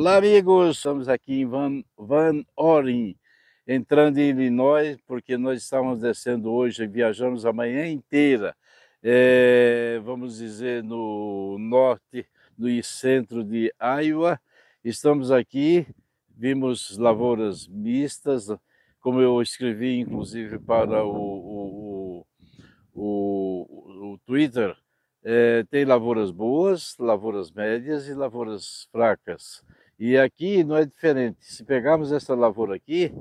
Olá amigos, estamos aqui em Van, Van Oren, entrando em Illinois, porque nós estamos descendo hoje, viajamos a manhã inteira, é, vamos dizer no norte, no centro de Iowa, estamos aqui, vimos lavouras mistas, como eu escrevi inclusive para o, o, o, o Twitter, é, tem lavouras boas, lavouras médias e lavouras fracas. E aqui não é diferente. Se pegarmos essa lavoura aqui,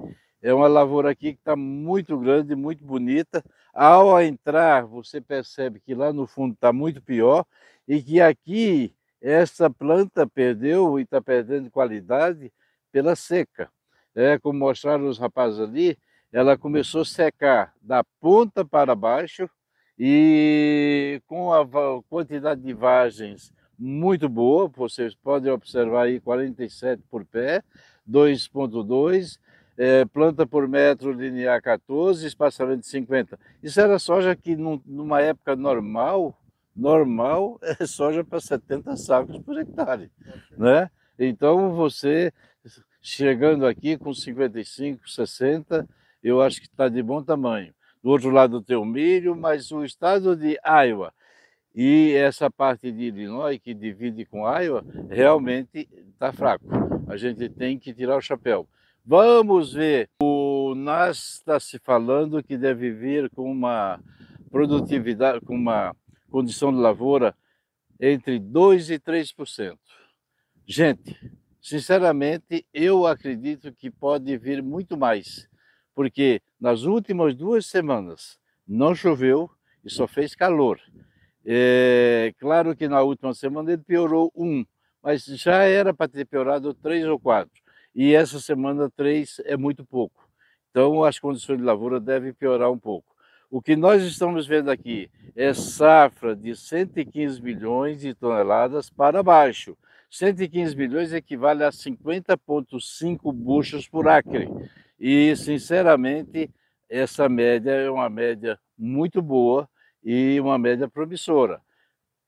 é uma lavoura aqui que está muito grande, muito bonita. Ao entrar, você percebe que lá no fundo está muito pior e que aqui essa planta perdeu e está perdendo qualidade pela seca. É, como mostraram os rapazes ali, ela começou a secar da ponta para baixo e com a quantidade de vagens muito boa, vocês podem observar aí 47 por pé, 2.2, é, planta por metro linear 14, espaçamento 50. Isso era soja que num, numa época normal, normal é soja para 70 sacos por hectare, né? Então você chegando aqui com 55, 60, eu acho que está de bom tamanho. Do outro lado tem o milho, mas o estado de Iowa e essa parte de Illinois, que divide com Iowa, realmente está fraco. A gente tem que tirar o chapéu. Vamos ver. O NAS está se falando que deve vir com uma produtividade, com uma condição de lavoura entre 2% e 3%. Gente, sinceramente, eu acredito que pode vir muito mais, porque nas últimas duas semanas não choveu e só fez calor. É, claro que na última semana ele piorou um, mas já era para ter piorado três ou quatro. E essa semana três é muito pouco. Então as condições de lavoura devem piorar um pouco. O que nós estamos vendo aqui é safra de 115 milhões de toneladas para baixo. 115 milhões equivale a 50,5 buchas por acre. E, sinceramente, essa média é uma média muito boa e uma média promissora.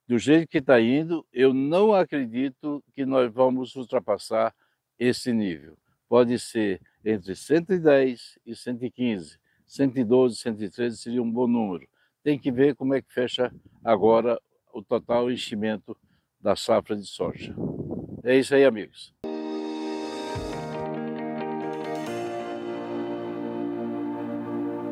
Do jeito que está indo, eu não acredito que nós vamos ultrapassar esse nível. Pode ser entre 110 e 115, 112, 113 seria um bom número. Tem que ver como é que fecha agora o total enchimento da safra de soja. É isso aí, amigos.